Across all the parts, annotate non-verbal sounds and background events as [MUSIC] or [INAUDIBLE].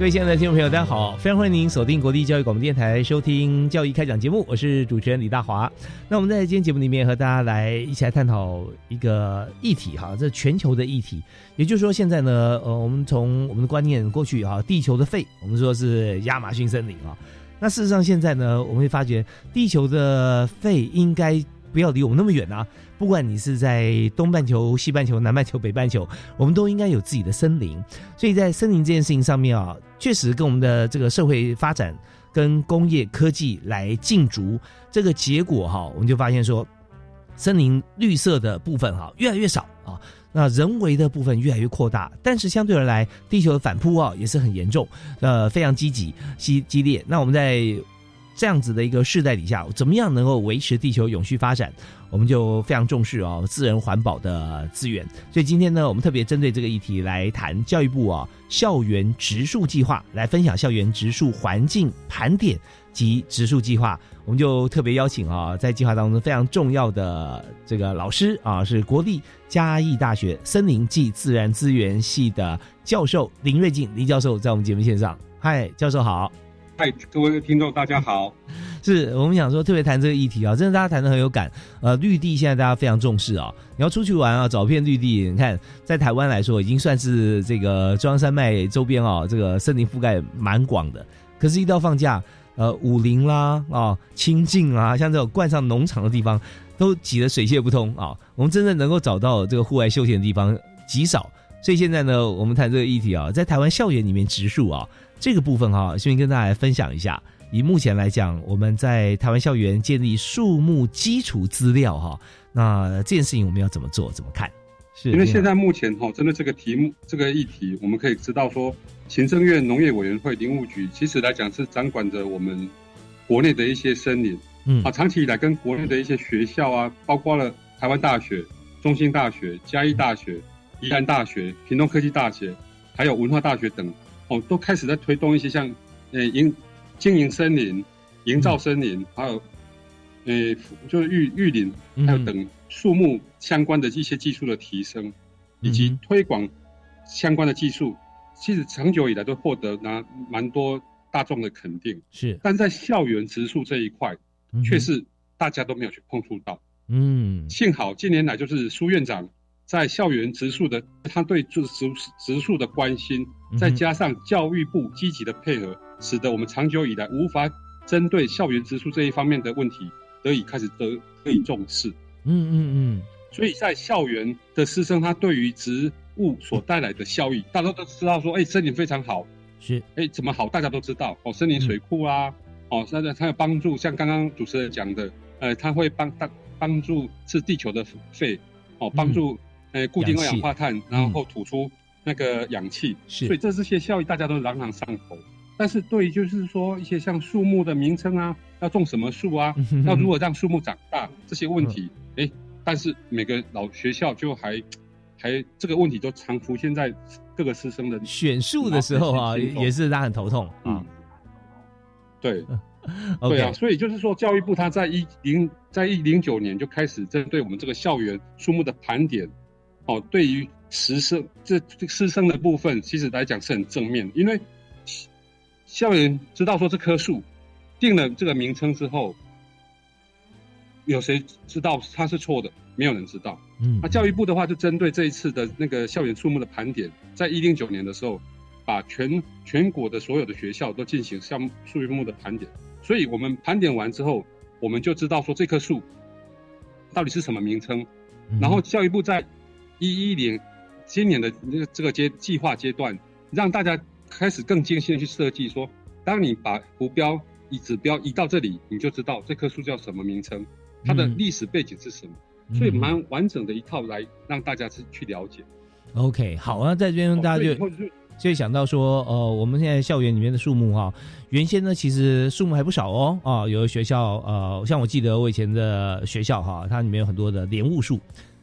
各位亲爱的听众朋友，大家好！非常欢迎您锁定国立教育广播电台收听《教育开讲》节目，我是主持人李大华。那我们在今天节目里面和大家来一起来探讨一个议题哈，这全球的议题。也就是说，现在呢，呃，我们从我们的观念过去哈，地球的肺，我们说是亚马逊森林啊。那事实上现在呢，我们会发觉地球的肺应该。不要离我们那么远啊！不管你是在东半球、西半球、南半球、北半球，[LAUGHS] 我们都应该有自己的森林。所以在森林这件事情上面啊，确实跟我们的这个社会发展、跟工业科技来竞逐，这个结果哈，我们就发现说，森林绿色的部分哈越来越少啊，那人为的部分越来越扩大。但是相对而来，地球的反扑啊也是很严重，呃，非常积极、激激烈。那我们在这样子的一个世代底下，怎么样能够维持地球永续发展？我们就非常重视哦，自然环保的资源。所以今天呢，我们特别针对这个议题来谈教育部啊校园植树计划，来分享校园植树环境盘点及植树计划。我们就特别邀请啊，在计划当中非常重要的这个老师啊，是国立嘉义大学森林暨自然资源系的教授林瑞静林教授，在我们节目线上。嗨，教授好。嗨，各位听众，大家好。[LAUGHS] 是我们想说特别谈这个议题啊，真的大家谈的很有感。呃，绿地现在大家非常重视啊，你要出去玩啊，找片绿地。你看，在台湾来说，已经算是这个中央山脉周边啊，这个森林覆盖蛮广的。可是，一到放假，呃，武林啦啊，清境啊，像这种冠上农场的地方，都挤得水泄不通啊。我们真正能够找到这个户外休闲的地方极少。所以现在呢，我们谈这个议题啊，在台湾校园里面植树啊。这个部分哈，先跟大家分享一下。以目前来讲，我们在台湾校园建立树木基础资料哈，那这件事情我们要怎么做？怎么看？是因为现在目前哈，针对这个题目这个议题，我们可以知道说，行政院农业委员会林务局其实来讲是掌管着我们国内的一些森林，嗯啊，长期以来跟国内的一些学校啊，包括了台湾大学、中兴大学、嘉义大学、宜兰大学、屏东科技大学，还有文化大学等。哦，都开始在推动一些像，呃，营经营森林、营造森林，还有，呃，就是育育林，还有等树木相关的一些技术的提升，以及推广相关的技术，其实长久以来都获得拿蛮多大众的肯定。是，但在校园植树这一块，却是大家都没有去碰触到。嗯，幸好近年来就是苏院长。在校园植树的，他对植植植树的关心，再加上教育部积极的配合，使得我们长久以来无法针对校园植树这一方面的问题得以开始得得以重视。嗯嗯嗯。所以在校园的师生，他对于植物所带来的效益，大家都知道说，哎，森林非常好，是，哎，怎么好？大家都知道哦，森林水库啊，哦，那个它有帮助，像刚刚主持人讲的，呃，它会帮大帮助是地球的肺，哦，帮助。诶，固定二氧化碳，然后吐出那个氧气，是，所以这这些效益大家都朗朗上口。但是对于就是说一些像树木的名称啊，要种什么树啊，要如何让树木长大这些问题，哎，但是每个老学校就还还这个问题都常出现在各个师生的选树的时候啊，也是他很头痛啊。对，[LAUGHS] 对啊，所以就是说教育部他在一零在一零九年就开始针对我们这个校园树木的盘点。哦，对于师生这师生的部分，其实来讲是很正面，因为校园知道说这棵树定了这个名称之后，有谁知道它是错的？没有人知道。嗯，那教育部的话就针对这一次的那个校园树木的盘点，在一零九年的时候，把全全国的所有的学校都进行项目树木的盘点。所以我们盘点完之后，我们就知道说这棵树到底是什么名称。然后教育部在一一年今年的这个这个阶计划阶段，让大家开始更精心的去设计说，当你把图标以指标移到这里，你就知道这棵树叫什么名称，它的历史背景是什么。所以蛮完整的一套来让大家去去了解。OK，好啊，在这边大家就就想到说，呃，我们现在校园里面的树木哈，原先呢其实树木还不少哦，啊，有的学校呃，像我记得我以前的学校哈，它里面有很多的莲雾树，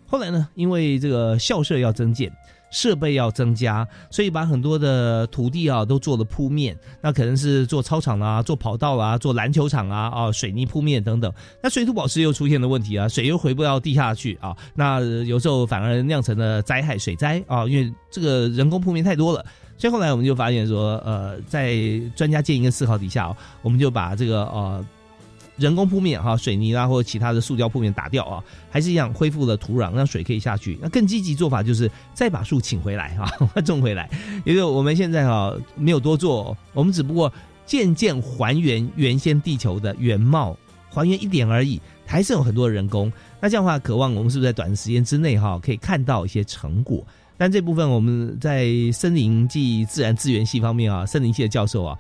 后来呢，因为这个校舍要增建。设备要增加，所以把很多的土地啊都做了铺面，那可能是做操场啊、做跑道啊、做篮球场啊啊，水泥铺面等等。那水土保持又出现了问题啊，水又回不到地下去啊，那有时候反而酿成了灾害、水灾啊，因为这个人工铺面太多了。所以后来我们就发现说，呃，在专家建议跟思考底下，我们就把这个呃。人工铺面哈，水泥啦或者其他的塑胶铺面打掉啊，还是一样恢复了土壤，让水可以下去。那更积极做法就是再把树请回来哈，[LAUGHS] 种回来。因为我们现在哈没有多做，我们只不过渐渐还原原先地球的原貌，还原一点而已，还是有很多人工。那这样的话，渴望我们是不是在短时间之内哈可以看到一些成果？但这部分我们在森林暨自然资源系方面啊，森林系的教授啊。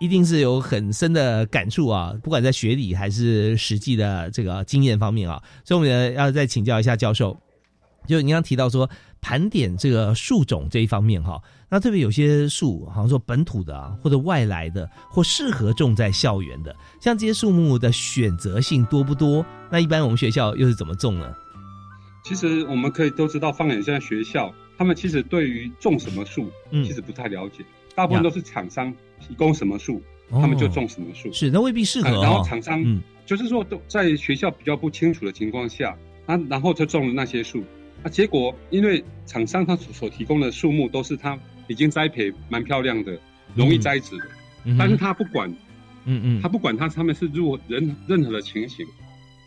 一定是有很深的感触啊，不管在学理还是实际的这个经验方面啊，所以我们要再请教一下教授。就您刚提到说盘点这个树种这一方面哈，那特别有些树，好像说本土的啊，或者外来的，或适合种在校园的，像这些树木的选择性多不多？那一般我们学校又是怎么种呢？其实我们可以都知道，放眼现在学校，他们其实对于种什么树，其实不太了解，大部分都是厂商。提供什么树，他们就种什么树。是，那未必适合。然后厂商，就是说都在学校比较不清楚的情况下，那然后就种了那些树。那结果因为厂商他所提供的树木都是他已经栽培蛮漂亮的，容易栽植的，但是他不管，嗯嗯，他不管他他们是如何任任何的情形，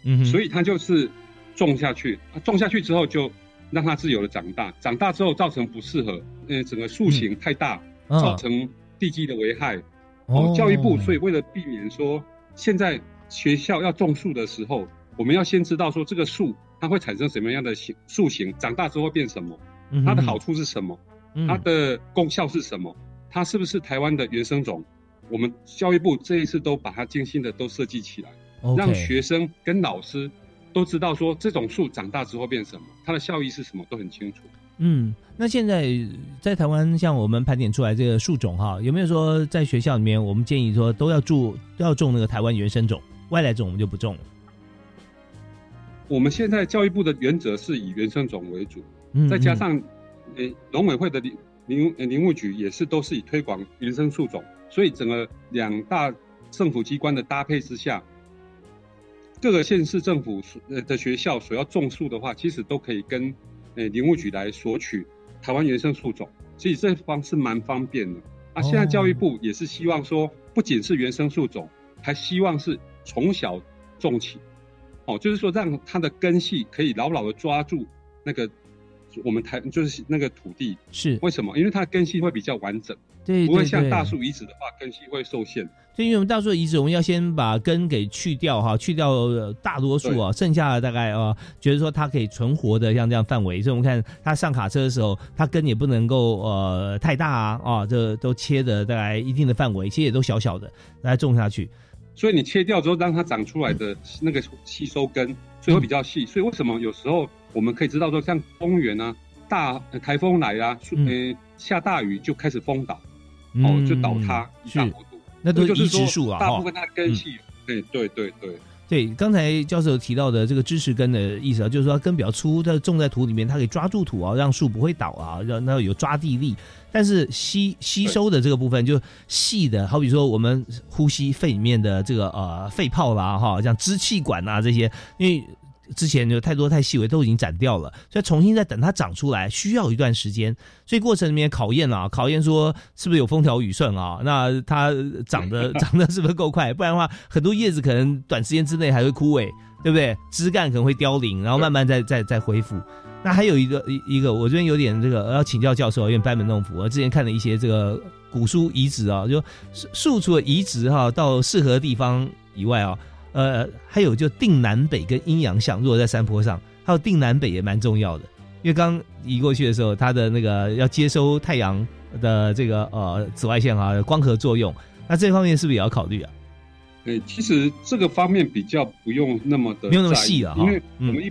嗯，所以他就是种下去，种下去之后就让它自由的长大，长大之后造成不适合，呃，整个树形太大，造成。地基的危害，哦，教育部所以为了避免说现在学校要种树的时候，我们要先知道说这个树它会产生什么样的形树形，长大之后变什么，它的好处是什么，它的功效是什么，它是不是台湾的原生种？我们教育部这一次都把它精心的都设计起来，让学生跟老师都知道说这种树长大之后变什么，它的效益是什么都很清楚。嗯，那现在在台湾，像我们盘点出来这个树种哈，有没有说在学校里面，我们建议说都要种都要种那个台湾原生种，外来种我们就不种了。我们现在教育部的原则是以原生种为主，再加上呃农委会的林林林务局也是都是以推广原生树种，所以整个两大政府机关的搭配之下，各个县市政府呃的学校所要种树的话，其实都可以跟。诶，林务局来索取台湾原生树种，所以这方是蛮方便的。啊，现在教育部也是希望说，不仅是原生树种，还希望是从小种起，哦，就是说让它的根系可以牢牢的抓住那个我们台就是那个土地。是为什么？因为它的根系会比较完整，对，不会像大树移植的话，根系会受限。就因为我们大树的移植，我们要先把根给去掉哈，去掉大多数啊，剩下的大概啊，觉得说它可以存活的像这样范围。所以我们看它上卡车的时候，它根也不能够呃太大啊，啊，这都切的大概一定的范围，其实也都小小的来种下去。所以你切掉之后，让它长出来的那个吸收根，所以会比较细。所以为什么有时候我们可以知道说，像公园啊，大台风来啊，呃下大雨就开始风倒，哦就倒塌一大幅度。那都是植树啊，大部分它根系，对对对对对。刚才教授提到的这个支持根的意思啊，就是说根比较粗，它种在土里面，它可以抓住土啊，让树不会倒啊，让那有抓地力。但是吸吸收的这个部分就细的，好比说我们呼吸肺里面的这个呃肺泡啦，哈，像支气管啊这些，因为。之前有太多太细微都已经斩掉了，所以重新再等它长出来需要一段时间，所以过程里面考验啊，考验说是不是有风调雨顺啊？那它长得 [LAUGHS] 长得是不是够快？不然的话，很多叶子可能短时间之内还会枯萎对不对？枝干可能会凋零，然后慢慢再再再恢复。那还有一个一一个，我这边有点这个要请教教授，因为班门弄斧。我之前看了一些这个古书遗址啊，就树除了移植哈到适合的地方以外啊，呃，还有就定南北跟阴阳向，如果在山坡上，还有定南北也蛮重要的。因为刚移过去的时候，它的那个要接收太阳的这个呃紫外线啊，光合作用，那这方面是不是也要考虑啊？哎，其实这个方面比较不用那么的，没有那么细了哈。因为我们一，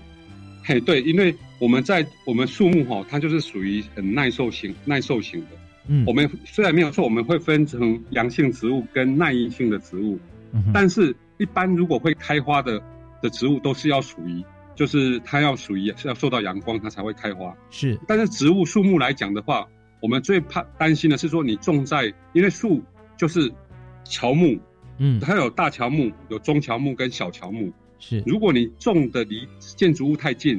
嘿，对，因为我们在我们树木哈，它就是属于很耐受型、耐受型的。嗯，我们虽然没有错，我们会分成阳性植物跟耐阴性的植物，但是一般如果会开花的的植物，都是要属于。就是它要属于是要受到阳光，它才会开花。是，但是植物树木来讲的话，我们最怕担心的是说你种在，因为树就是乔木，嗯，它有大乔木、有中乔木跟小乔木。是，如果你种的离建筑物太近，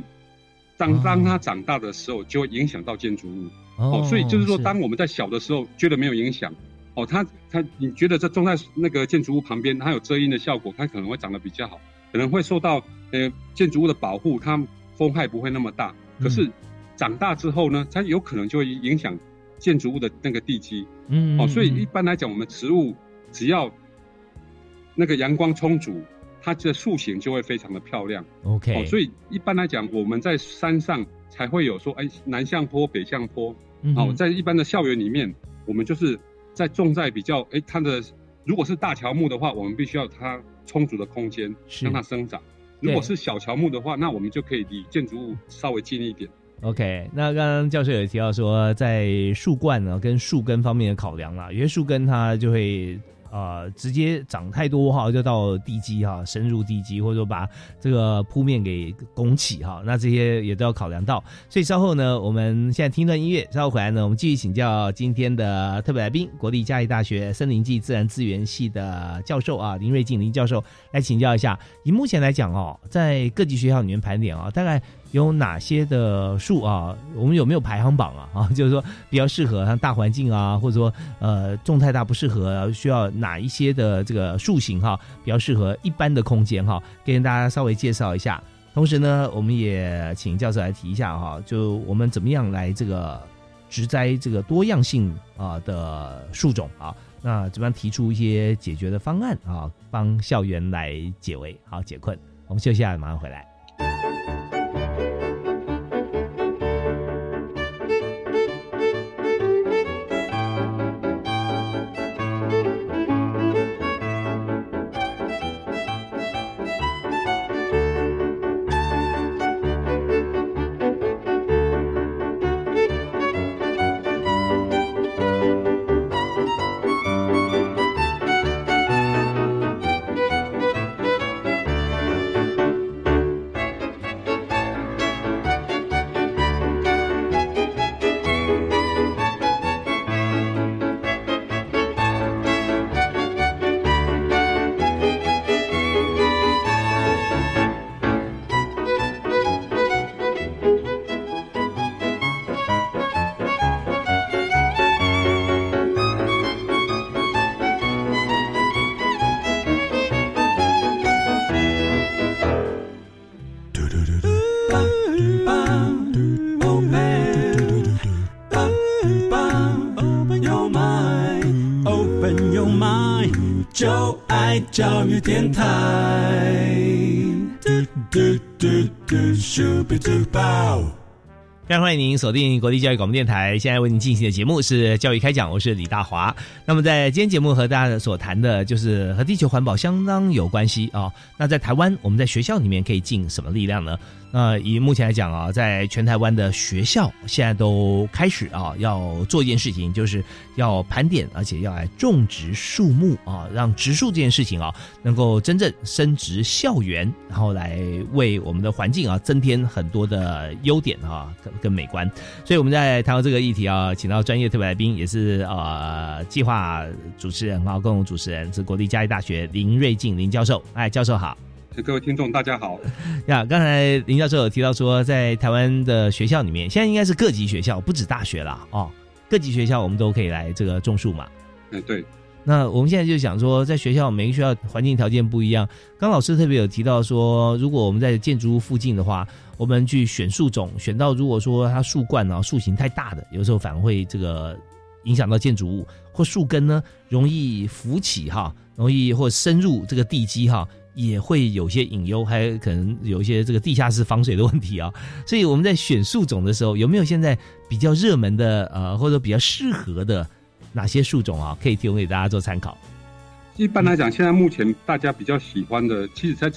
当当它长大的时候，就会影响到建筑物。哦，所以就是说，当我们在小的时候觉得没有影响，哦，它它你觉得这种在那个建筑物旁边，它有遮阴的效果，它可能会长得比较好。可能会受到呃建筑物的保护，它风害不会那么大。可是长大之后呢，它有可能就会影响建筑物的那个地基。嗯，哦，所以一般来讲，我们植物只要那个阳光充足，它的树形就会非常的漂亮。OK，哦，所以一般来讲，我们在山上才会有说，哎，南向坡、北向坡。哦，在一般的校园里面，我们就是在种在比较哎它的。如果是大乔木的话，我们必须要它充足的空间让它生长；如果是小乔木的话，那我们就可以离建筑物稍微近一点。OK，那刚刚教授有提到说，在树冠呢跟树根方面的考量啦，有些树根它就会。呃，直接涨太多哈，就到地基哈，深入地基，或者说把这个铺面给拱起哈，那这些也都要考量到。所以稍后呢，我们现在听段音乐，稍后回来呢，我们继续请教今天的特别来宾，国立嘉义大学森林暨自然资源系的教授啊，林瑞静林教授来请教一下。以目前来讲哦，在各级学校里面盘点啊，大概。有哪些的树啊？我们有没有排行榜啊？啊，[LAUGHS] 就是说比较适合像大环境啊，或者说呃种太大不适合，需要哪一些的这个树型哈，比较适合一般的空间哈，跟大家稍微介绍一下。同时呢，我们也请教授来提一下哈，就我们怎么样来这个植栽这个多样性啊的树种啊，那怎么样提出一些解决的方案啊，帮校园来解围好解困。我们休息下，马上回来。教育电台。非常欢迎您锁定国立教育广播电台，现在为您进行的节目是教育开讲，我是李大华。那么在今天节目和大家所谈的，就是和地球环保相当有关系啊。那在台湾，我们在学校里面可以尽什么力量呢？那以目前来讲啊，在全台湾的学校现在都开始啊，要做一件事情，就是要盘点，而且要来种植树木啊，让植树这件事情啊，能够真正升值校园，然后来为我们的环境啊增添很多的优点啊，跟跟美观。所以我们在谈到这个议题啊，请到专业特别来宾，也是呃计划主持人啊，共同主持人是国立嘉义大学林瑞静林教授。哎，教授好。各位听众，大家好 [LAUGHS] 呀！刚才林教授有提到说，在台湾的学校里面，现在应该是各级学校，不止大学了哦。各级学校我们都可以来这个种树嘛？哎，对。那我们现在就想说，在学校每个学校环境条件不一样。刚老师特别有提到说，如果我们在建筑物附近的话，我们去选树种，选到如果说它树冠啊树形太大的，有时候反而会这个影响到建筑物，或树根呢容易浮起哈，容易或深入这个地基哈，也会有些隐忧，还可能有一些这个地下室防水的问题啊。[LAUGHS] 所以我们在选树种的时候，有没有现在比较热门的呃，或者比较适合的？哪些树种啊，可以提供给大家做参考？一般来讲，现在目前大家比较喜欢的，其实，在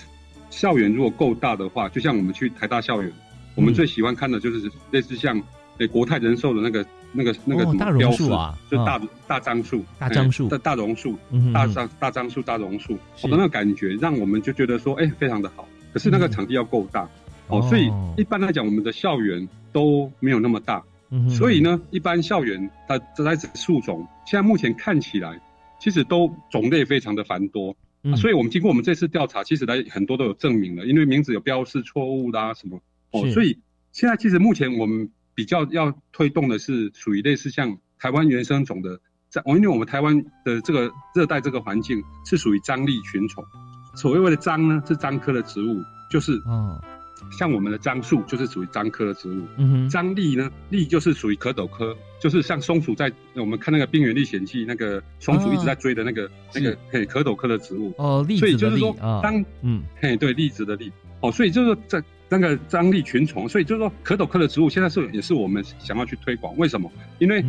校园如果够大的话，就像我们去台大校园，我们最喜欢看的就是类似像诶国泰人寿的那个、那个、那个什么标树啊，就大大樟树、大樟树、大大榕树、大樟大樟树、大榕树，我的那个感觉，让我们就觉得说，哎，非常的好。可是那个场地要够大，哦，所以一般来讲，我们的校园都没有那么大。所以呢，一般校园它这在树种，现在目前看起来，其实都种类非常的繁多。所以我们经过我们这次调查，其实来很多都有证明了，因为名字有标示错误啦什么哦。所以现在其实目前我们比较要推动的是属于类似像台湾原生种的，在因为我们台湾的这个热带这个环境是属于张力群虫。所谓的樟呢，是樟科的植物，就是嗯。像我们的樟树就是属于樟科的植物，樟栗呢，栗就是属于壳斗科，就是像松鼠在我们看那个《冰原历险记》那个松鼠一直在追的那个那个嘿壳斗科的植物。哦，所以就是说当嗯。嘿对栗子的栗哦，所以就是在那个张力群虫，所以就是说可斗科的植物现在是也是我们想要去推广，为什么？因为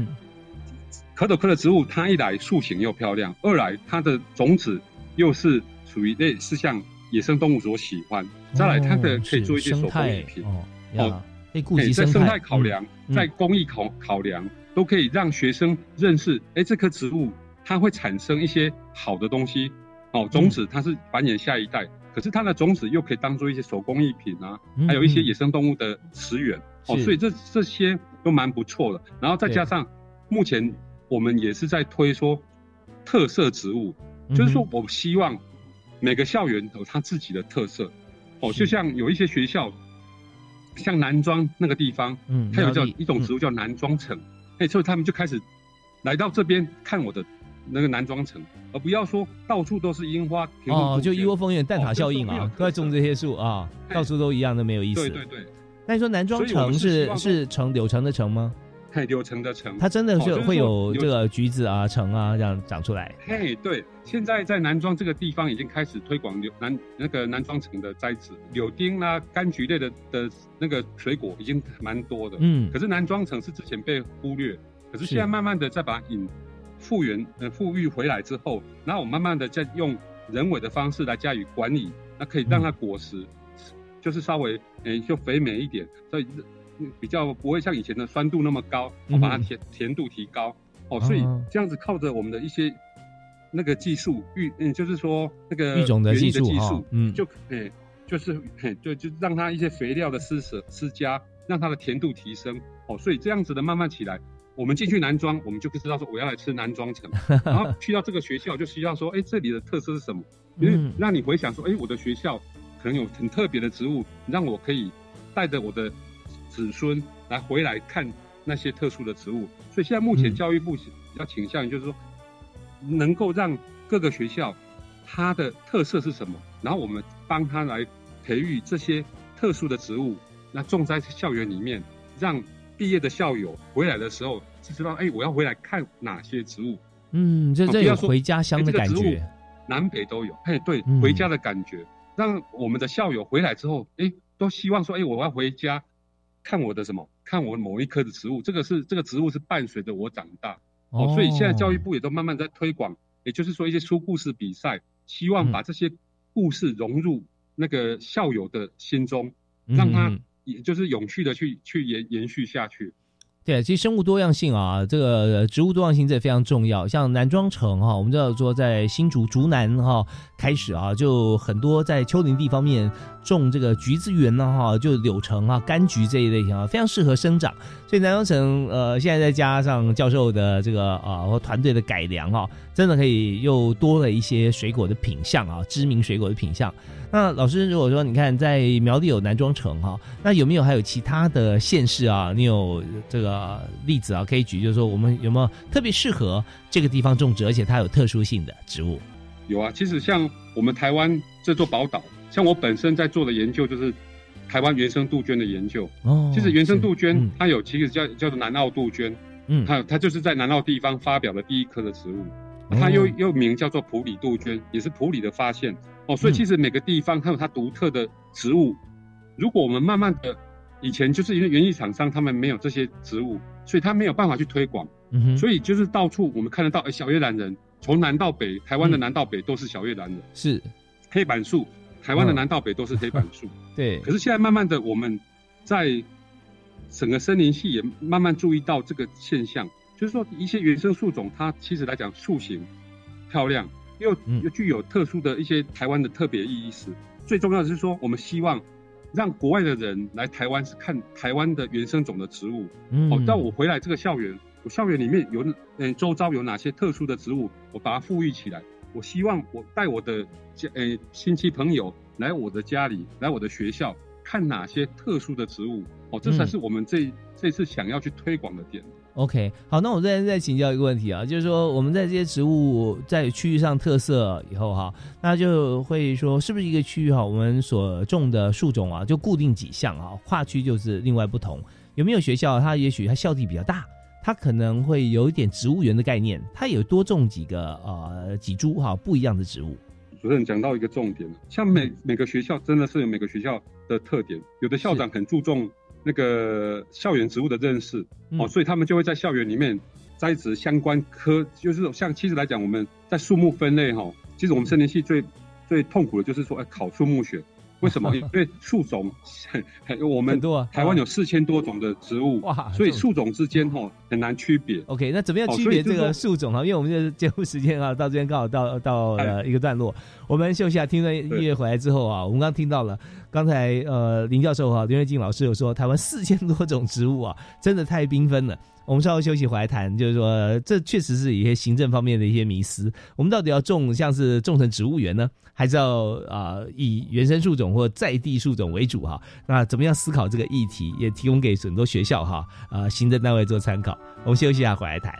可斗科的植物它一来树形又漂亮，二来它的种子又是属于类似像。野生动物所喜欢，再来它的可以做一些手工艺品哦，可以顾及生态考量，在工艺考考量都可以让学生认识，哎，这棵植物它会产生一些好的东西哦，种子它是繁衍下一代，可是它的种子又可以当做一些手工艺品啊，还有一些野生动物的食源哦，所以这这些都蛮不错的。然后再加上目前我们也是在推说特色植物，就是说我希望。每个校园有它自己的特色，哦，就像有一些学校，像南庄那个地方，嗯，它有叫一种植物叫南庄橙，哎，所以他们就开始来到这边看我的那个南庄城，而不要说到处都是樱花。哦，就一窝蜂，有点蛋挞效应啊，都在种这些树啊，到处都一样，的没有意思。对对对。那你说南庄城是是城柳城的城吗？嘿，柳城的城，它真的是会有这个橘子啊、橙啊这样长出来。嘿，对，现在在南庄这个地方已经开始推广柳南那个南庄城的栽植，柳丁啦、柑橘类的的那个水果已经蛮多的。嗯，可是南庄城是之前被忽略，可是现在慢慢的再把它引复原呃复育回来之后，然后我慢慢的再用人为的方式来加以管理，那可以让它果实就是稍微诶就肥美一点，所以。比较不会像以前的酸度那么高，我把它甜甜度提高哦，所以这样子靠着我们的一些那个技术育，嗯，就是说那个育种的技术哈，嗯，就诶，就是嘿，对，就让它一些肥料的施舍施加，让它的甜度提升哦，所以这样子的慢慢起来，我们进去南庄，我们就知道说我要来吃南庄城，[LAUGHS] 然后去到这个学校就需要说，哎，这里的特色是什么？因为让你回想说，哎，我的学校可能有很特别的植物，让我可以带着我的。子孙来回来看那些特殊的植物，所以现在目前教育部比较倾向于就是说，能够让各个学校它的特色是什么，然后我们帮他来培育这些特殊的植物，那种在校园里面，让毕业的校友回来的时候就知道，哎，我要回来看哪些植物。嗯，这这有回家乡的感觉，南北都有。哎，对，回家的感觉，让我们的校友回来之后，哎，都希望说，哎，我要回家。看我的什么？看我某一棵的植物，这个是这个植物是伴随着我长大哦，所以现在教育部也都慢慢在推广，也就是说一些说故事比赛，希望把这些故事融入那个校友的心中，让他也就是永续的去去延延续下去。对，其实生物多样性啊，这个植物多样性这非常重要。像南庄城哈，我们知道说在新竹竹南哈开始啊，就很多在丘陵地方面种这个橘子园呢哈，就柳橙啊、柑橘这一类型啊，非常适合生长。所以南庄城呃，现在再加上教授的这个啊和团队的改良啊，真的可以又多了一些水果的品相啊，知名水果的品相。那老师，如果说你看在苗栗有南庄城哈，那有没有还有其他的县市啊？你有这个例子啊，可以举，就是说我们有没有特别适合这个地方种植，而且它有特殊性的植物？有啊，其实像我们台湾这座宝岛，像我本身在做的研究就是台湾原生杜鹃的研究。哦，其实原生杜鹃它有其实叫叫做南澳杜鹃，嗯，它它就是在南澳地方发表的第一棵的植物。它又又名叫做普里杜鹃，也是普里的发现哦。所以其实每个地方它有它独特的植物。如果我们慢慢的，以前就是因为园艺厂商他们没有这些植物，所以他没有办法去推广。嗯哼。所以就是到处我们看得到，哎，小叶兰人从南到北，台湾的南到北都是小叶兰人。是。黑板树，台湾的南到北都是黑板树。[LAUGHS] 对。可是现在慢慢的，我们在整个森林系也慢慢注意到这个现象。就是说，一些原生树种，它其实来讲树形漂亮，又又具有特殊的一些台湾的特别意义。是最重要的是说，我们希望让国外的人来台湾是看台湾的原生种的植物。哦，到我回来这个校园，我校园里面有嗯，周遭有哪些特殊的植物，我把它富裕起来。我希望我带我的家呃亲戚朋友来我的家里，来我的学校看哪些特殊的植物。哦，这才是我们这这次想要去推广的点。OK，好，那我再再请教一个问题啊，就是说我们在这些植物在区域上特色以后哈，那就会说是不是一个区域哈，我们所种的树种啊就固定几项啊，跨区就是另外不同。有没有学校它也许它校地比较大，它可能会有一点植物园的概念，它也多种几个呃几株哈不一样的植物。主任讲到一个重点，像每每个学校真的是有每个学校的特点，有的校长很注重。那个校园植物的认识哦，所以他们就会在校园里面栽植相关科，就是像其实来讲，我们在树木分类哈，其实我们森林系最最痛苦的就是说，哎，考树木学。为什么？[LAUGHS] 因为树种，[LAUGHS] 我们台湾有四千多种的植物，哇，所以树种之间吼很难区别。OK，那怎么样区别这个树种啊？因为我们这节目时间啊，到这边刚好到到了一个段落，我们休息下，听段音乐回来之后啊，我们刚听到了刚才呃林教授哈林瑞静老师有说，台湾四千多种植物啊，真的太缤纷了。我们稍后休息回来谈，就是说，这确实是一些行政方面的一些迷思。我们到底要种像是种成植物园呢，还是要啊以原生树种或在地树种为主哈？那怎么样思考这个议题，也提供给很多学校哈啊行政单位做参考。我们休息一下回来谈，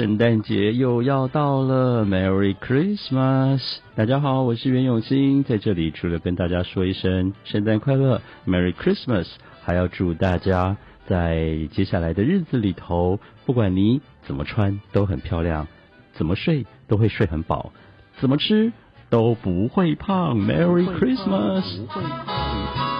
圣诞节又要到了，Merry Christmas！大家好，我是袁永新，在这里除了跟大家说一声圣诞快乐，Merry Christmas，还要祝大家在接下来的日子里头，不管你怎么穿都很漂亮，怎么睡都会睡很饱，怎么吃都不会胖，Merry Christmas！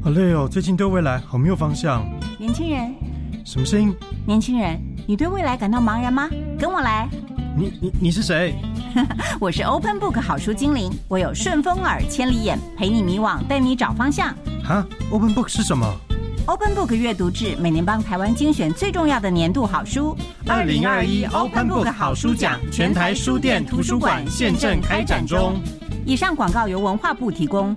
好累哦，最近对未来好没有方向。年轻人，什么声音？年轻人，你对未来感到茫然吗？跟我来。你你你是谁？[LAUGHS] 我是 Open Book 好书精灵，我有顺风耳、千里眼，陪你迷惘，带你找方向。哈，Open Book 是什么？Open Book 阅读志每年帮台湾精选最重要的年度好书。二零二一 Open Book 好书奖全台书店图书馆现正开展中。以上广告由文化部提供。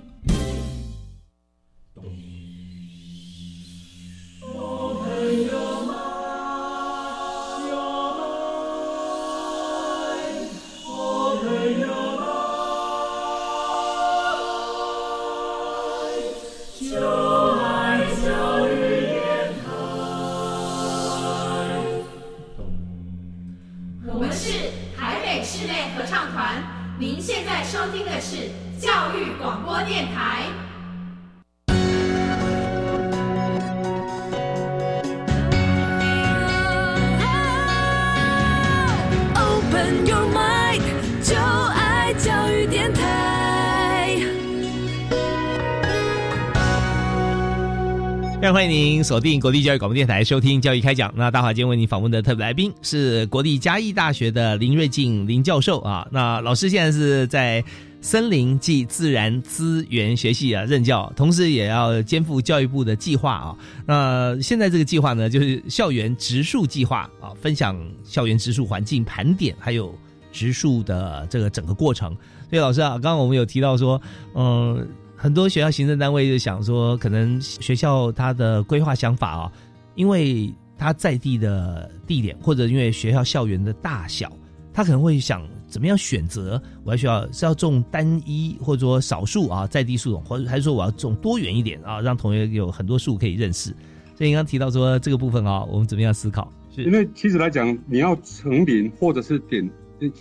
您锁定国立教育广播电台收听教育开讲。那大华今天为您访问的特别来宾是国立嘉义大学的林瑞静林教授啊。那老师现在是在森林暨自然资源学系啊任教，同时也要肩负教育部的计划啊。那现在这个计划呢，就是校园植树计划啊，分享校园植树环境盘点，还有植树的这个整个过程。所以老师啊，刚刚我们有提到说，嗯。很多学校行政单位就想说，可能学校它的规划想法啊，因为它在地的地点，或者因为学校校园的大小，他可能会想怎么样选择。我要需要是要种单一或者说少数啊在地树种，或者还是说我要种多元一点啊，让同学有很多树可以认识。所以你刚提到说这个部分啊，我们怎么样思考？是因为其实来讲，你要成林或者是点，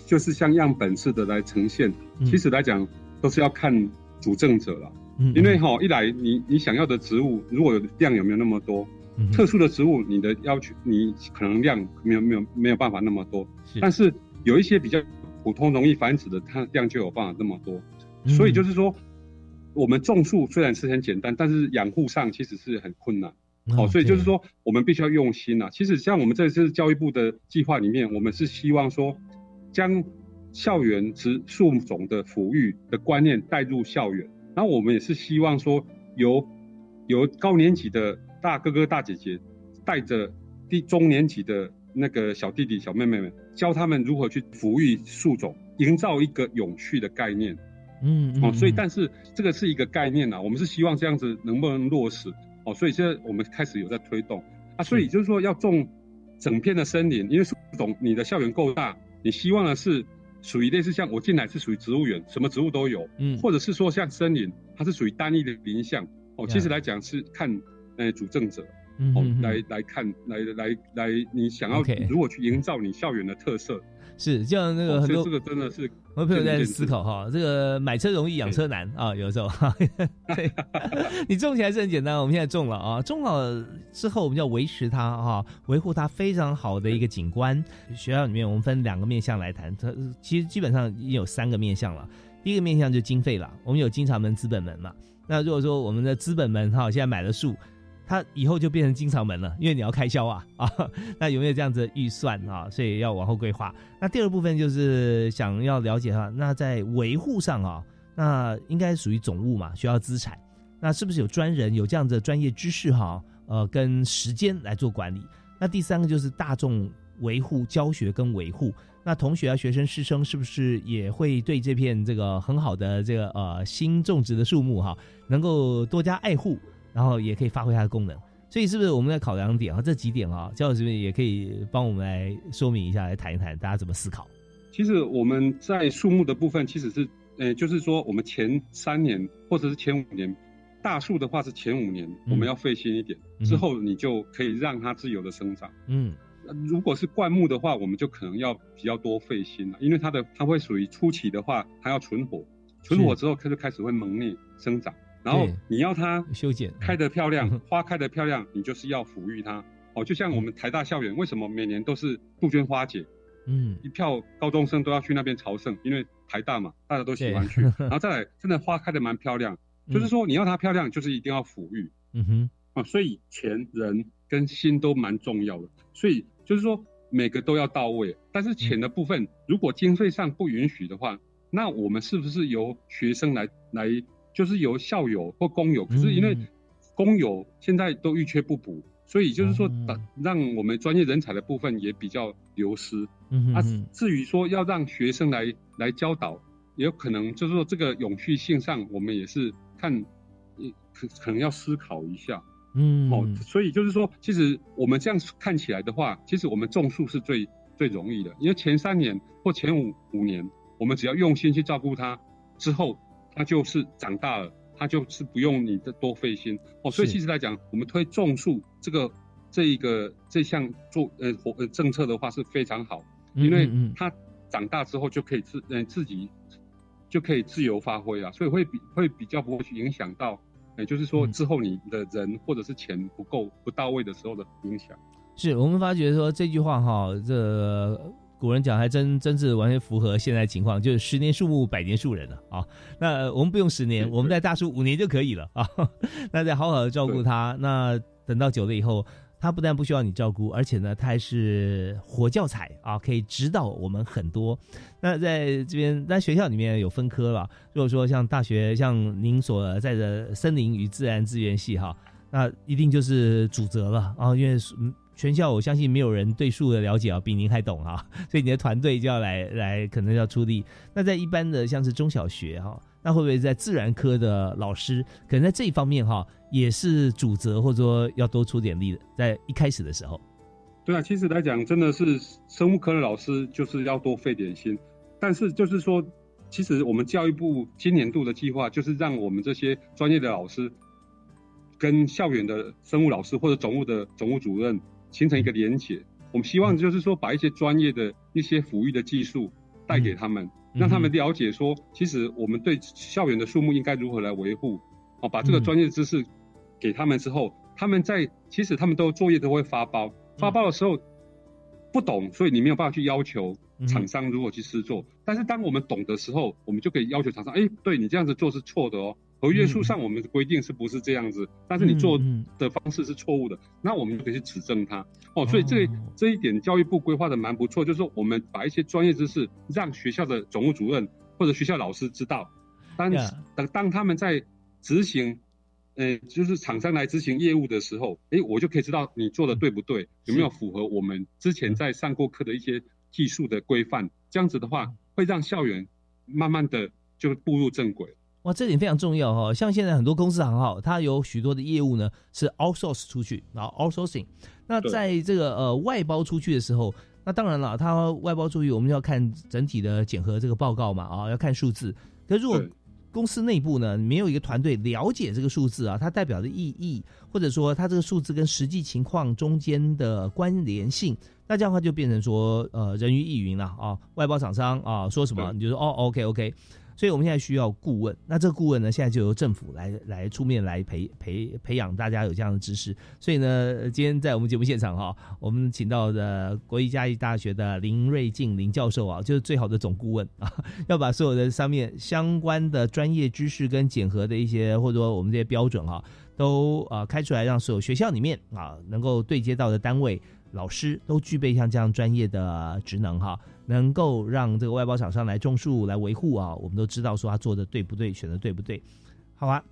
就是像样本式的来呈现，其实来讲都是要看。主政者了，因为哈一来你你想要的植物如果有量有没有那么多，特殊的植物你的要求你可能量没有没有没有办法那么多，但是有一些比较普通容易繁殖的，它量就有办法那么多，所以就是说我们种树虽然是很简单，但是养护上其实是很困难，好，所以就是说我们必须要用心啊。其实像我们这次教育部的计划里面，我们是希望说将。校园植树种的抚育的观念带入校园，然后我们也是希望说，由由高年级的大哥哥大姐姐带着低中年级的那个小弟弟小妹妹们，教他们如何去抚育树种，营造一个永续的概念。嗯，哦，所以但是这个是一个概念啊，我们是希望这样子能不能落实？哦，所以现在我们开始有在推动啊，所以就是说要种整片的森林，因为树种你的校园够大，你希望的是。属于类似像我进来是属于植物园，什么植物都有，嗯，或者是说像森林，它是属于单一的林相，哦，其实来讲是看，呃，主政者，哦，来来看，来来来，你想要如果去营造你校园的特色。是，就像那个很多这个真的是，我朋友在思考哈，这个买车容易养车难啊，有时候，[LAUGHS] 对，[LAUGHS] 你种起来是很简单，我们现在种了啊，种了之后我们要维持它哈，维护它非常好的一个景观。学校里面我们分两个面向来谈，它其实基本上已经有三个面向了。第一个面向就经费了，我们有经常门、资本门嘛。那如果说我们的资本门哈，现在买了树。它以后就变成经常门了，因为你要开销啊 [LAUGHS] 啊，那有没有这样子的预算啊？所以要往后规划。那第二部分就是想要了解哈，那在维护上啊，那应该属于总务嘛，需要资产，那是不是有专人有这样的专业知识哈？呃跟时间来做管理。那第三个就是大众维护教学跟维护。那同学啊、学生、师生是不是也会对这片这个很好的这个呃新种植的树木哈，能够多加爱护，然后也可以发挥它的功能？所以是不是我们在考量点啊？这几点啊，教授这边也可以帮我们来说明一下，来谈一谈大家怎么思考？其实我们在树木的部分，其实是呃，就是说我们前三年或者是前五年，大树的话是前五年我们要费心一点，之后你就可以让它自由的生长。嗯。如果是灌木的话，我们就可能要比较多费心了，因为它的它会属于初期的话，它要存活，存活之后它就开始会萌灭生长，然后你要它修剪开得漂亮，花开得漂亮，你就是要抚育它。哦，就像我们台大校园，为什么每年都是杜鹃花节？嗯，一票高中生都要去那边朝圣，因为台大嘛，大家都喜欢去。[LAUGHS] 然后再来，真的花开得蛮漂亮，就是说你要它漂亮，就是一定要抚育。嗯哼，啊，所以钱人跟心都蛮重要的，所以。就是说每个都要到位，但是钱的部分，如果经费上不允许的话，那我们是不是由学生来来，就是由校友或工友？可是因为工友现在都欲缺不补，所以就是说，让我们专业人才的部分也比较流失。嗯啊，至于说要让学生来来教导，也有可能就是说这个永续性上，我们也是看，可可能要思考一下。嗯，哦，所以就是说，其实我们这样看起来的话，其实我们种树是最最容易的，因为前三年或前五五年，我们只要用心去照顾它，之后它就是长大了，它就是不用你的多费心。哦，所以其实来讲，我们推种树这个这一个这项做呃活呃政策的话是非常好，因为它长大之后就可以自呃自己就可以自由发挥啊，所以会比会比较不会去影响到。也就是说，之后你的人或者是钱不够不到位的时候的影响，是我们发觉说这句话哈，这古人讲还真真是完全符合现在情况，就是十年树木，百年树人了啊。那我们不用十年，我们在大树五年就可以了啊。[LAUGHS] 那再好好的照顾它，那等到久了以后。它不但不需要你照顾，而且呢，它还是活教材啊，可以指导我们很多。那在这边，在学校里面有分科了。如果说像大学，像您所在的森林与自然资源系哈，那一定就是主责了啊，因为全校我相信没有人对数的了解啊比您还懂啊，[LAUGHS] 所以你的团队就要来来，可能要出力。那在一般的像是中小学哈。那会不会在自然科的老师，可能在这一方面哈，也是主责，或者说要多出点力的，在一开始的时候。对啊，其实来讲，真的是生物科的老师就是要多费点心。但是就是说，其实我们教育部今年度的计划，就是让我们这些专业的老师，跟校园的生物老师或者总务的总务主任形成一个连结。我们希望就是说，把一些专业的一些抚育的技术带给他们。让他们了解说，其实我们对校园的树木应该如何来维护，哦，把这个专业知识给他们之后，他们在其实他们都作业都会发包，发包的时候不懂，所以你没有办法去要求厂商如何去试做。但是当我们懂的时候，我们就可以要求厂商，哎，对你这样子做是错的哦。合约书上我们的规定是不是这样子？但是你做的方式是错误的，那我们就可以去指正它。哦，所以这这一点教育部规划的蛮不错，就是说我们把一些专业知识让学校的总务主任或者学校老师知道，当等当他们在执行，呃，就是厂商来执行业务的时候，哎，我就可以知道你做的对不对，有没有符合我们之前在上过课的一些技术的规范。这样子的话，会让校园慢慢的就步入正轨。哇，这点非常重要哈！像现在很多公司行号，它有许多的业务呢是 outsource 出去，然后 outsourcing。那在这个呃外包出去的时候，那当然了，它外包出去，我们要看整体的检核这个报告嘛，啊，要看数字。可如果公司内部呢没有一个团队了解这个数字啊，它代表的意义，或者说它这个数字跟实际情况中间的关联性，那这样的话就变成说呃人云亦云了啊，外包厂商啊说什么你就说哦 OK OK。所以我们现在需要顾问，那这个顾问呢，现在就由政府来来出面来培培培养大家有这样的知识。所以呢，今天在我们节目现场哈，我们请到的国立嘉义大学的林瑞静林教授啊，就是最好的总顾问啊，[LAUGHS] 要把所有的上面相关的专业知识跟检核的一些或者说我们这些标准哈，都啊开出来，让所有学校里面啊能够对接到的单位。老师都具备像这样专业的职能哈，能够让这个外包厂商来种树来维护啊，我们都知道说他做的对不对，选的对不对？好啊，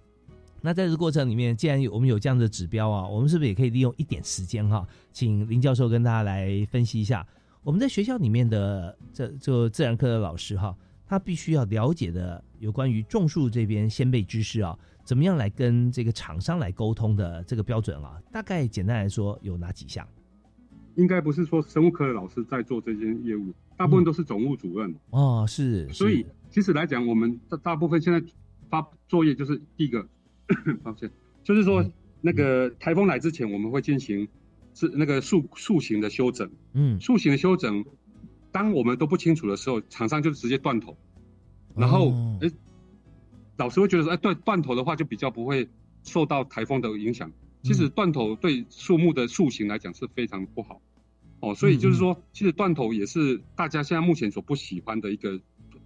那在这个过程里面，既然我们有这样的指标啊，我们是不是也可以利用一点时间哈，请林教授跟大家来分析一下，我们在学校里面的这就自然科的老师哈，他必须要了解的有关于种树这边先辈知识啊，怎么样来跟这个厂商来沟通的这个标准啊，大概简单来说有哪几项？应该不是说生物科的老师在做这件业务，大部分都是总务主任。哦，是，所以其实来讲，我们大大部分现在发作业就是第一个，[COUGHS] 抱歉，就是说那个台风来之前，我们会进行是那个树树形的修整，嗯，树形的修整，当我们都不清楚的时候，厂商就直接断头，然后哎，老师会觉得说，哎，断断头的话就比较不会受到台风的影响，其实断头对树木的树形来讲是非常不好。哦，所以就是说，其实断头也是大家现在目前所不喜欢的一个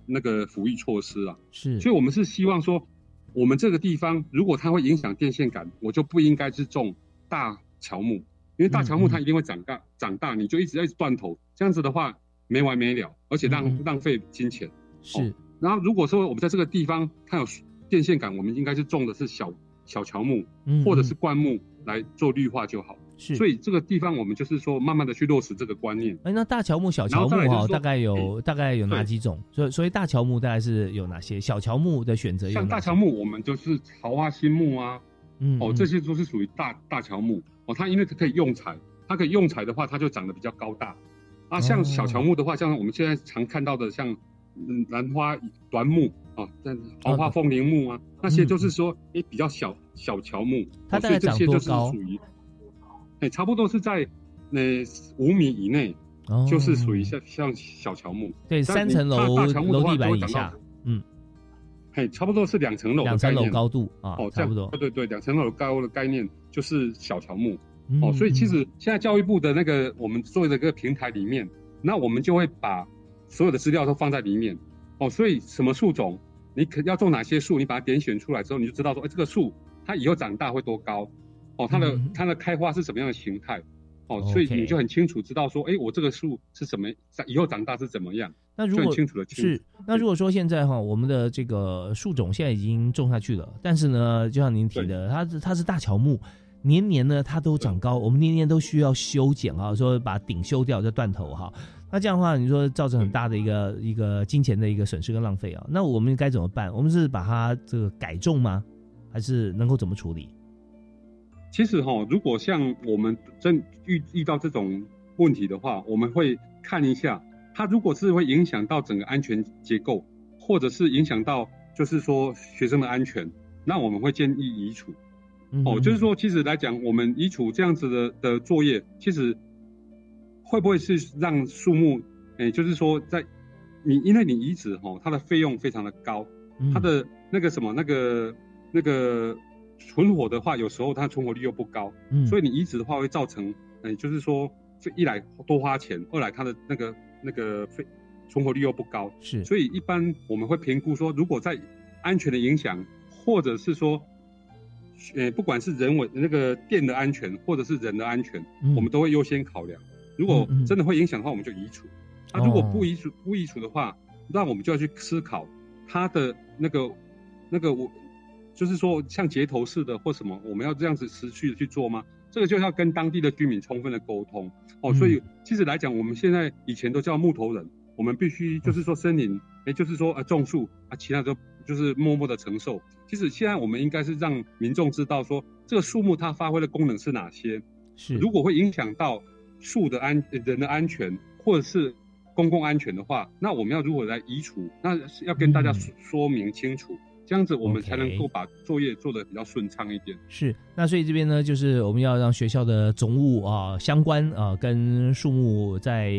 那个福利措施啊。是，所以我们是希望说，我们这个地方如果它会影响电线杆，我就不应该是种大乔木，因为大乔木它一定会长大，长大你就一直在断头，这样子的话没完没了，而且浪浪费金钱。是。然后如果说我们在这个地方它有电线杆，我们应该是种的是小小乔木，或者是灌木来做绿化就好。是，所以这个地方我们就是说，慢慢的去落实这个观念。哎，那大乔木、小乔木哈，大概有大概有哪几种？所以，所以大乔木大概是有哪些？小乔木的选择？像大乔木，我们就是桃花心木啊，嗯，哦，这些都是属于大大乔木哦。它因为它可以用材，它可以用材的话，它就长得比较高大。啊，像小乔木的话，像我们现在常看到的，像嗯兰花短木啊，像桃花凤铃木啊，那些就是说，哎，比较小小乔木。它大概长多高？哎，差不多是在那五米以内，就是属于像像小乔木。对，三层楼楼地板以下，嗯，嘿，差不多是两层楼两层楼高度啊，哦，差不多。对对对，两层楼高的概念就是小乔木。哦，所以其实现在教育部的那个我们做的这个平台里面，那我们就会把所有的资料都放在里面。哦，所以什么树种，你可要种哪些树，你把它点选出来之后，你就知道说，哎，这个树它以后长大会多高。哦，它的它的开花是什么样的形态？哦，所以你就很清楚知道说，哎，我这个树是什么，以后长大是怎么样？那如果清楚的是，那如果说现在哈，我们的这个树种现在已经种下去了，但是呢，就像您提的，它它是大乔木，年年呢它都长高，我们年年都需要修剪啊，说把顶修掉再断头哈。那这样的话，你说造成很大的一个一个金钱的一个损失跟浪费啊，那我们该怎么办？我们是把它这个改种吗？还是能够怎么处理？其实哈，如果像我们真遇遇到这种问题的话，我们会看一下，它如果是会影响到整个安全结构，或者是影响到就是说学生的安全，那我们会建议移除。哦，就是说，其实来讲，我们移除这样子的的作业，其实会不会是让树木，哎，就是说在你因为你移植哈，它的费用非常的高，它的那个什么那个那个。存活的话，有时候它存活率又不高，嗯，所以你移植的话会造成，嗯，就是说，这一来多花钱，二来它的那个那个费存活率又不高，是，所以一般我们会评估说，如果在安全的影响，或者是说，呃，不管是人为那个电的安全，或者是人的安全，我们都会优先考量。如果真的会影响的话，我们就移除；那如果不移除不移除的话，那我们就要去思考它的那个那个我。就是说，像截头式的或什么，我们要这样子持续的去做吗？这个就要跟当地的居民充分的沟通哦。所以，其实来讲，我们现在以前都叫木头人，我们必须就是说森林，哎，就是说呃种树啊，其他都就是默默的承受。其实现在我们应该是让民众知道说，这个树木它发挥的功能是哪些。是，如果会影响到树的安人的安全或者是公共安全的话，那我们要如何来移除？那要跟大家说明清楚。这样子我们才能够把作业做得比较顺畅一点。是，那所以这边呢，就是我们要让学校的总务啊，相关啊，跟树木在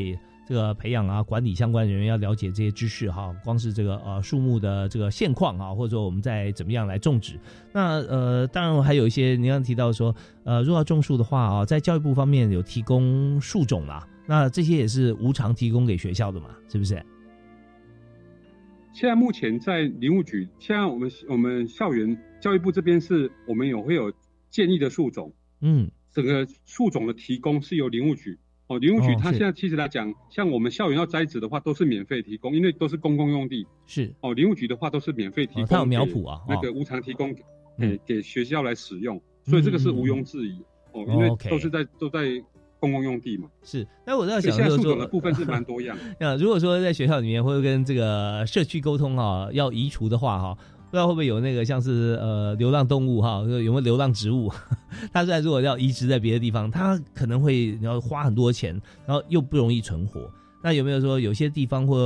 这个培养啊、管理相关人员要了解这些知识哈。光是这个呃树木的这个现况啊，或者说我们在怎么样来种植。那呃，当然还有一些您刚提到说，呃，如果要种树的话啊，在教育部方面有提供树种啦，那这些也是无偿提供给学校的嘛，是不是？现在目前在林务局，现在我们我们校园教育部这边是，我们有会有建议的树种，嗯，整个树种的提供是由林务局。哦，林务局它现在其实来讲，像我们校园要栽植的话，都是免费提供，因为都是公共用地，是。哦，林务局的话都是免费提供，它有苗圃啊，那个无偿提供，给给学校来使用，所以这个是毋庸置疑。哦，因为都是在都在公共用地嘛。是，那我在想就是说，的部分是蛮多样。[LAUGHS] 那如果说在学校里面或者跟这个社区沟通啊，要移除的话哈。不知道会不会有那个像是呃流浪动物哈，有没有流浪植物？[LAUGHS] 它在如果要移植在别的地方，它可能会要花很多钱，然后又不容易存活。那有没有说有些地方或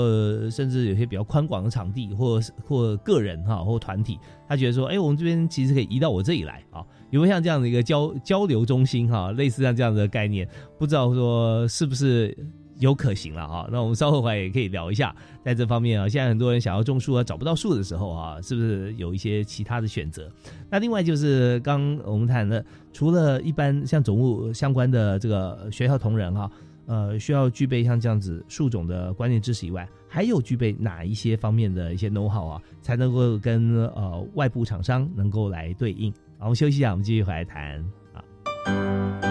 甚至有些比较宽广的场地，或或个人哈或团体，他觉得说，哎，我们这边其实可以移到我这里来啊？有没有像这样的一个交交流中心哈，类似像这样的概念？不知道说是不是？有可行了哈，那我们稍后回来也可以聊一下，在这方面啊，现在很多人想要种树啊，找不到树的时候啊，是不是有一些其他的选择？那另外就是刚我们谈的，除了一般像总务相关的这个学校同仁哈，呃，需要具备像这样子树种的观念知识以外，还有具备哪一些方面的一些 know how 啊，才能够跟呃外部厂商能够来对应？好，我们休息一下，我们继续回来谈啊。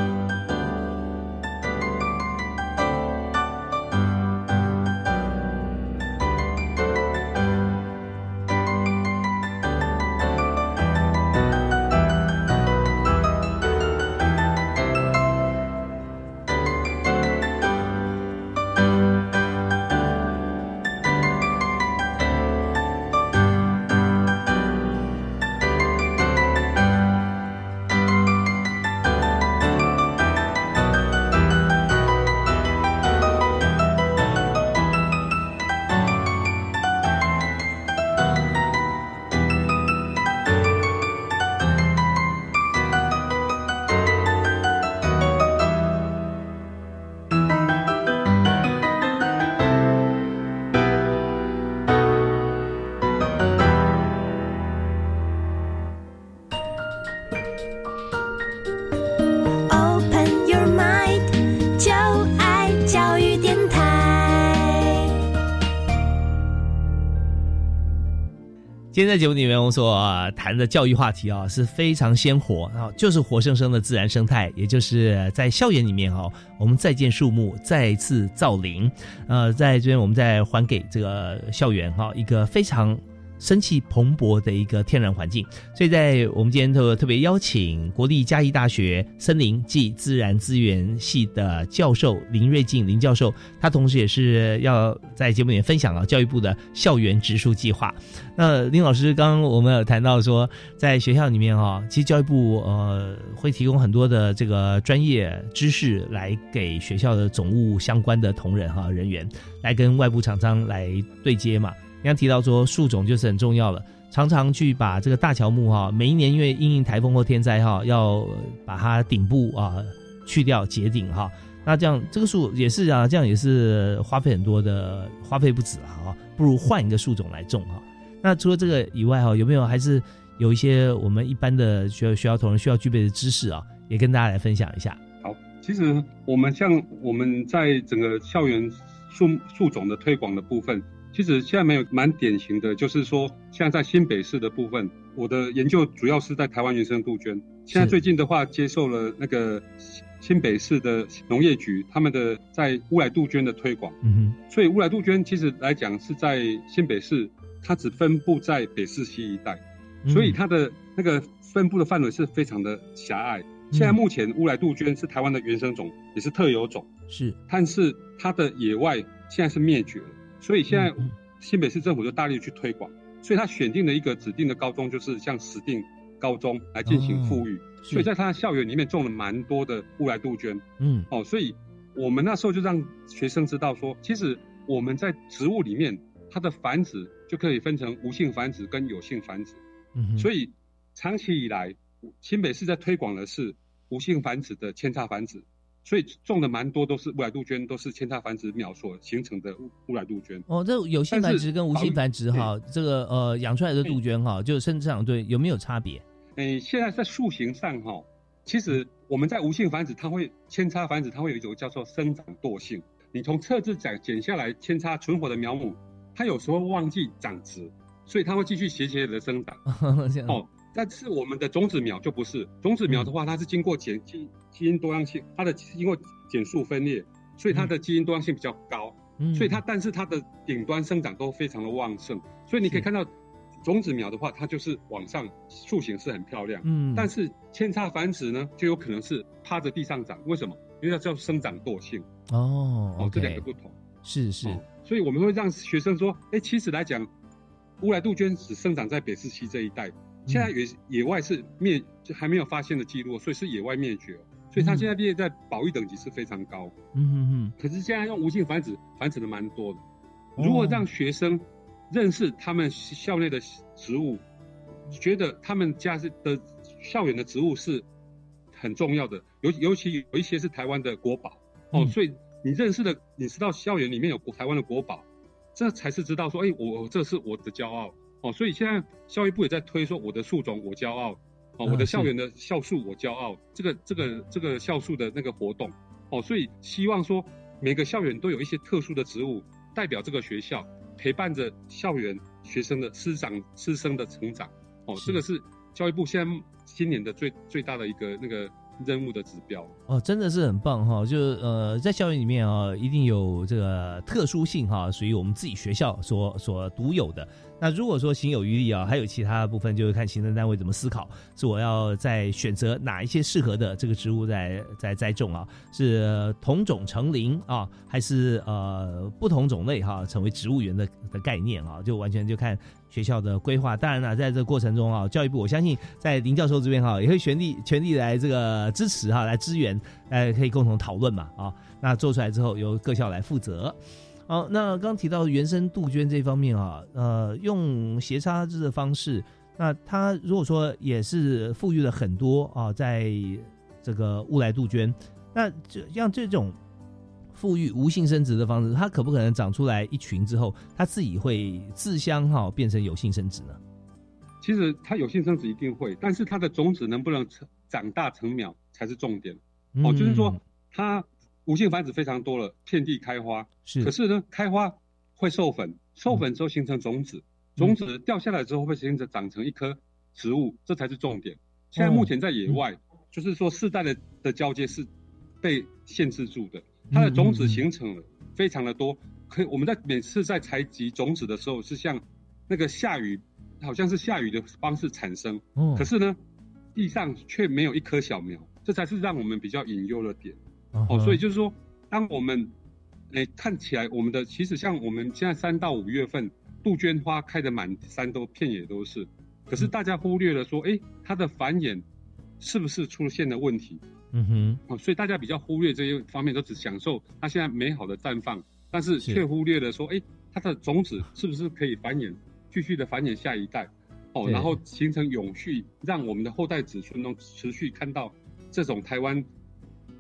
在节目里面，我们所谈的教育话题啊，是非常鲜活啊，就是活生生的自然生态，也就是在校园里面哈，我们再见树木，再次造林，呃，在这边我们再还给这个校园哈一个非常。生气蓬勃的一个天然环境，所以在我们今天特特别邀请国立嘉义大学森林暨自然资源系的教授林瑞静林教授，他同时也是要在节目里面分享啊教育部的校园植树计划。那林老师刚刚我们有谈到说，在学校里面啊，其实教育部呃会提供很多的这个专业知识来给学校的总务相关的同仁哈人员来跟外部厂商来对接嘛。刚提到说树种就是很重要了，常常去把这个大乔木哈，每一年因为因应台风或天灾哈，要把它顶部啊去掉结顶哈，那这样这个树也是啊，这样也是花费很多的，花费不止啊，不如换一个树种来种哈。那除了这个以外哈，有没有还是有一些我们一般的学学校同仁需要具备的知识啊，也跟大家来分享一下。好，其实我们像我们在整个校园树树种的推广的部分。其实现在没有蛮典型的，就是说，现在新北市的部分，我的研究主要是在台湾原生杜鹃。现在最近的话，接受了那个新北市的农业局他们的在乌来杜鹃的推广。嗯哼。所以乌来杜鹃其实来讲是在新北市，它只分布在北市西一带，所以它的那个分布的范围是非常的狭隘。现在目前乌来杜鹃是台湾的原生种，也是特有种。是。但是它的野外现在是灭绝了。所以现在新北市政府就大力去推广，所以他选定了一个指定的高中，就是像石定高中来进行富裕。所以在他的校园里面种了蛮多的乌来杜鹃。嗯，哦，所以我们那时候就让学生知道说，其实我们在植物里面，它的繁殖就可以分成无性繁殖跟有性繁殖。嗯，所以长期以来，新北市在推广的是无性繁殖的扦插繁殖。所以种的蛮多都是乌来杜鹃，都是扦插繁殖苗所形成的乌乌来杜鹃。哦，这有性繁殖跟无性繁殖哈，这个呃养出来的杜鹃哈，就生长对有没有差别？诶，现在在树形上哈，其实我们在无性繁殖，它会扦插繁殖，它会有一种叫做生长惰性。你从侧枝剪剪下来扦插存活的苗木，它有时候忘记长直，所以它会继续斜斜的生长。[LAUGHS] 哦。但是我们的种子苗就不是种子苗的话，它是经过减基基因多样性，它的经过减数分裂，所以它的基因多样性比较高，嗯所以它但是它的顶端生长都非常的旺盛，所以你可以看到种子苗的话，它就是往上树形是很漂亮，嗯，但是扦插繁殖呢，就有可能是趴着地上长。为什么？因为它叫生长惰性。哦，哦，这两个不同。是是，所以我们会让学生说，哎，其实来讲，乌来杜鹃只生长在北四溪这一带，现在野野外是灭，就还没有发现的记录，所以是野外灭绝。所以它现在列在保育等级是非常高。嗯哼哼。可是现在用无性繁殖，繁殖的蛮多的。如果让学生认识他们校内的植物，觉得他们家是的校园的植物是很重要的，尤尤其有一些是台湾的国宝哦。所以你认识的，你知道校园里面有台湾的国宝，这才是知道说，哎，我这是我的骄傲哦。所以现在教育部也在推说，我的树种我骄傲哦，我的校园的校树我骄傲，这个这个这个校树的那个活动哦。所以希望说每个校园都有一些特殊的植物。代表这个学校陪伴着校园学生的师长师生的成长，哦，这个是教育部现在今年的最最大的一个那个任务的指标。哦，真的是很棒哈！就呃，在校园里面啊，一定有这个特殊性哈，属于我们自己学校所所独有的。那如果说行有余力啊，还有其他的部分，就是看行政单位怎么思考，是我要在选择哪一些适合的这个植物在在栽种啊？是同种成林啊，还是呃不同种类哈成为植物园的的概念啊？就完全就看学校的规划。当然了，在这个过程中啊，教育部我相信在林教授这边哈也会全力全力来这个支持哈，来支援，呃，可以共同讨论嘛啊。那做出来之后由各校来负责。好，那刚提到原生杜鹃这方面啊，呃，用斜插枝的方式，那它如果说也是富裕了很多啊，在这个乌来杜鹃，那这像这种富裕无性生殖的方式，它可不可能长出来一群之后，它自己会自相哈变成有性生殖呢？其实它有性生殖一定会，但是它的种子能不能成长大成苗才是重点哦，就是说它。无性繁殖非常多了，遍地开花。是，可是呢，开花会授粉，授粉之后形成种子，种子掉下来之后会形成长成一棵植物，这才是重点。现在目前在野外，就是说世代的的交接是被限制住的，它的种子形成了非常的多。可我们在每次在采集种子的时候，是像那个下雨，好像是下雨的方式产生。嗯，可是呢，地上却没有一棵小苗，这才是让我们比较隐忧的点。哦，所以就是说，当我们，诶看起来我们的其实像我们现在三到五月份，杜鹃花开的满山都片野都是，可是大家忽略了说，哎，它的繁衍是不是出现了问题？嗯哼，哦，所以大家比较忽略这些方面，都只享受它现在美好的绽放，但是却忽略了说，哎，它的种子是不是可以繁衍，继续的繁衍下一代？哦，然后形成永续，让我们的后代子孙能持续看到这种台湾。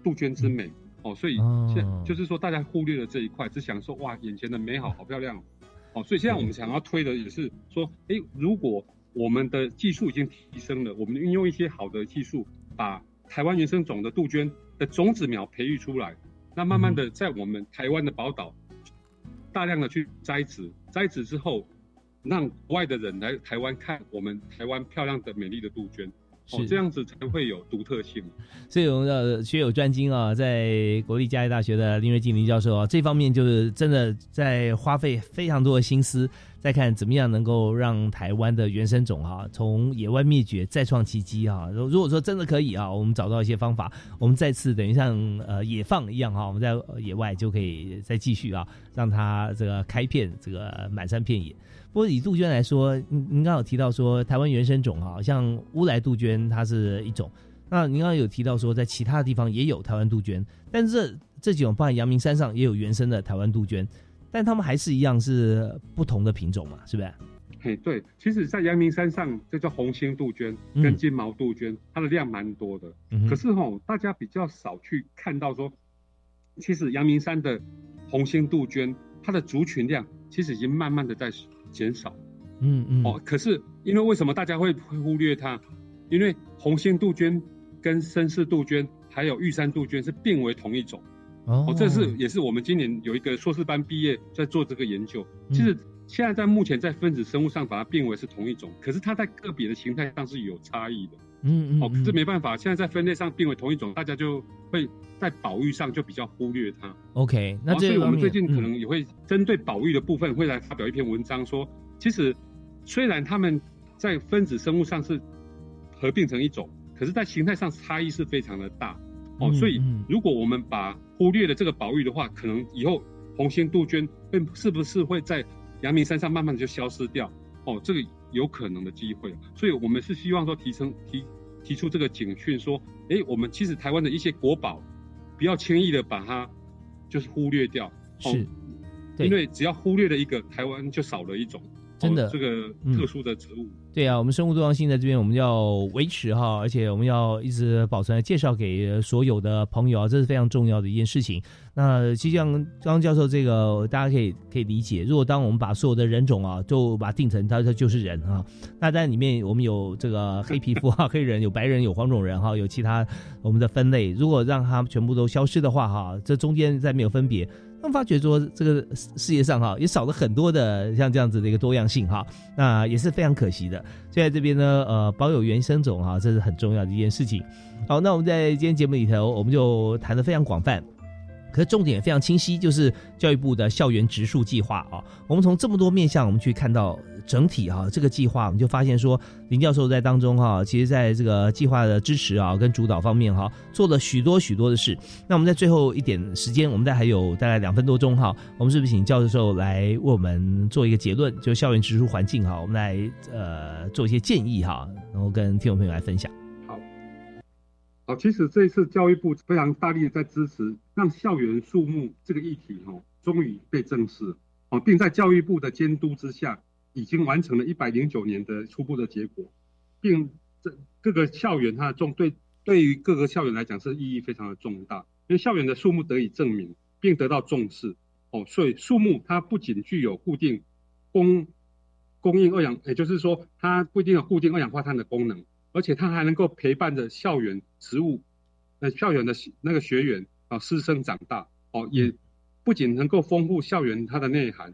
杜鹃之美哦，所以现就是说大家忽略了这一块，只想说哇，眼前的美好好漂亮哦，所以现在我们想要推的也是说，哎，如果我们的技术已经提升了，我们运用一些好的技术，把台湾原生种的杜鹃的种子苗培育出来，那慢慢的在我们台湾的宝岛大量的去栽植，栽植之后，让国外的人来台湾看我们台湾漂亮的美丽的杜鹃。是这样子才会有独特性，所以我们的学有专精啊，在国立嘉义大学的林瑞静林教授啊，这方面就是真的在花费非常多的心思，在看怎么样能够让台湾的原生种哈从野外灭绝再创奇迹啊。如果说真的可以啊，我们找到一些方法，我们再次等于像呃野放一样哈，我们在野外就可以再继续啊，让它这个开片，这个满山遍野。不过以杜鹃来说，您您刚刚有提到说台湾原生种啊，像乌来杜鹃它是一种。那您刚刚有提到说在其他的地方也有台湾杜鹃，但是这这几种，包含阳明山上也有原生的台湾杜鹃，但它们还是一样是不同的品种嘛，是不是？嘿，对，其实，在阳明山上，这叫红星杜鹃跟金毛杜鹃，它的量蛮多的。可是吼，大家比较少去看到说，其实阳明山的红星杜鹃，它的族群量其实已经慢慢的在。减少，嗯嗯。哦，可是因为为什么大家会会忽略它？因为红心杜鹃跟绅士杜鹃还有玉山杜鹃是并为同一种，哦，这是也是我们今年有一个硕士班毕业在做这个研究。其实现在在目前在分子生物上把它并为是同一种，可是它在个别的形态上是有差异的，嗯嗯，哦，可是没办法，现在在分类上并为同一种，大家就会在保育上就比较忽略它。OK，那所以我们最近可能也会针对保育的部分会来发表一篇文章，说其实虽然它们在分子生物上是合并成一种，可是，在形态上差异是非常的大哦。所以，如果我们把忽略了这个保育的话，可能以后红心杜鹃会是不是会在阳明山上慢慢的就消失掉？哦，这个有可能的机会。所以我们是希望说提升提提出这个警讯，说，哎，我们其实台湾的一些国宝，不要轻易的把它就是忽略掉。是，因为只要忽略了一个，台湾就少了一种。真的，这个特殊的植物，对啊，我们生物多样性在这边，我们要维持哈，而且我们要一直保存，介绍给所有的朋友啊，这是非常重要的一件事情。那就像刚刚教授这个，大家可以可以理解，如果当我们把所有的人种啊，就把它定成它它就是人啊，那在里面我们有这个黑皮肤啊，[LAUGHS] 黑人有白人有黄种人哈，有其他我们的分类，如果让它全部都消失的话哈，这中间再没有分别。发觉说，这个世界上哈也少了很多的像这样子的一个多样性哈，那也是非常可惜的。所以在这边呢，呃，保有原生种哈，这是很重要的一件事情。好，那我们在今天节目里头，我们就谈的非常广泛。可重点非常清晰，就是教育部的校园植树计划啊。我们从这么多面向，我们去看到整体哈这个计划，我们就发现说，林教授在当中哈，其实在这个计划的支持啊跟主导方面哈，做了许多许多的事。那我们在最后一点时间，我们在还有大概两分多钟哈，我们是不是请教授来为我们做一个结论？就校园植树环境哈，我们来呃做一些建议哈，然后跟听众朋友来分享。好，其实这一次教育部非常大力的在支持，让校园树木这个议题哦，终于被正视哦，并在教育部的监督之下，已经完成了一百零九年的初步的结果，并这各个校园它的重对对于各个校园来讲是意义非常的重大，因为校园的树木得以证明并得到重视哦，所以树木它不仅具有固定供供应二氧，也就是说它不一定有固定二氧化碳的功能。而且他还能够陪伴着校园植物，那，校园的那个学员啊，师生长大哦，也不仅能够丰富校园它的内涵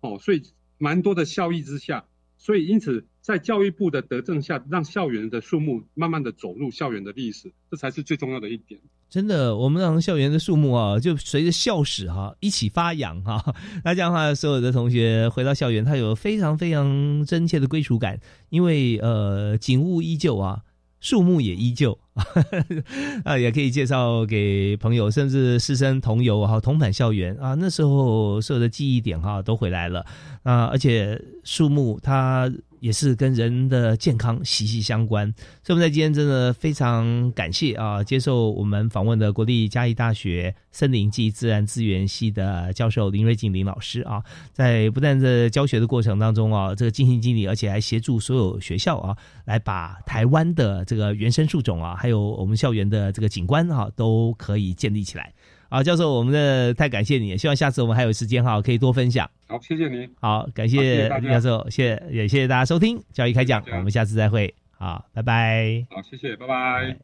哦，所以蛮多的效益之下，所以因此在教育部的德政下，让校园的树木慢慢的走入校园的历史，这才是最重要的一点。真的，我们让校园的树木啊，就随着校史哈一起发扬哈。[LAUGHS] 那这样的话，所有的同学回到校园，他有非常非常真切的归属感，因为呃，景物依旧啊，树木也依旧 [LAUGHS] 啊，也可以介绍给朋友，甚至师生同游哈，同返校园啊。那时候所有的记忆点哈都回来了啊，而且树木它。也是跟人的健康息息相关，所以我们在今天真的非常感谢啊，接受我们访问的国立嘉义大学森林暨自然资源系的教授林瑞静林老师啊，在不但在教学的过程当中啊，这个尽心尽力，而且还协助所有学校啊，来把台湾的这个原生树种啊，还有我们校园的这个景观啊，都可以建立起来。好，教授，我们的太感谢你，希望下次我们还有时间哈，可以多分享。好，谢谢您。好，感谢林教授，谢谢也谢谢大家收听教育开讲，我们下次再会。好，拜拜。好，谢谢，拜拜。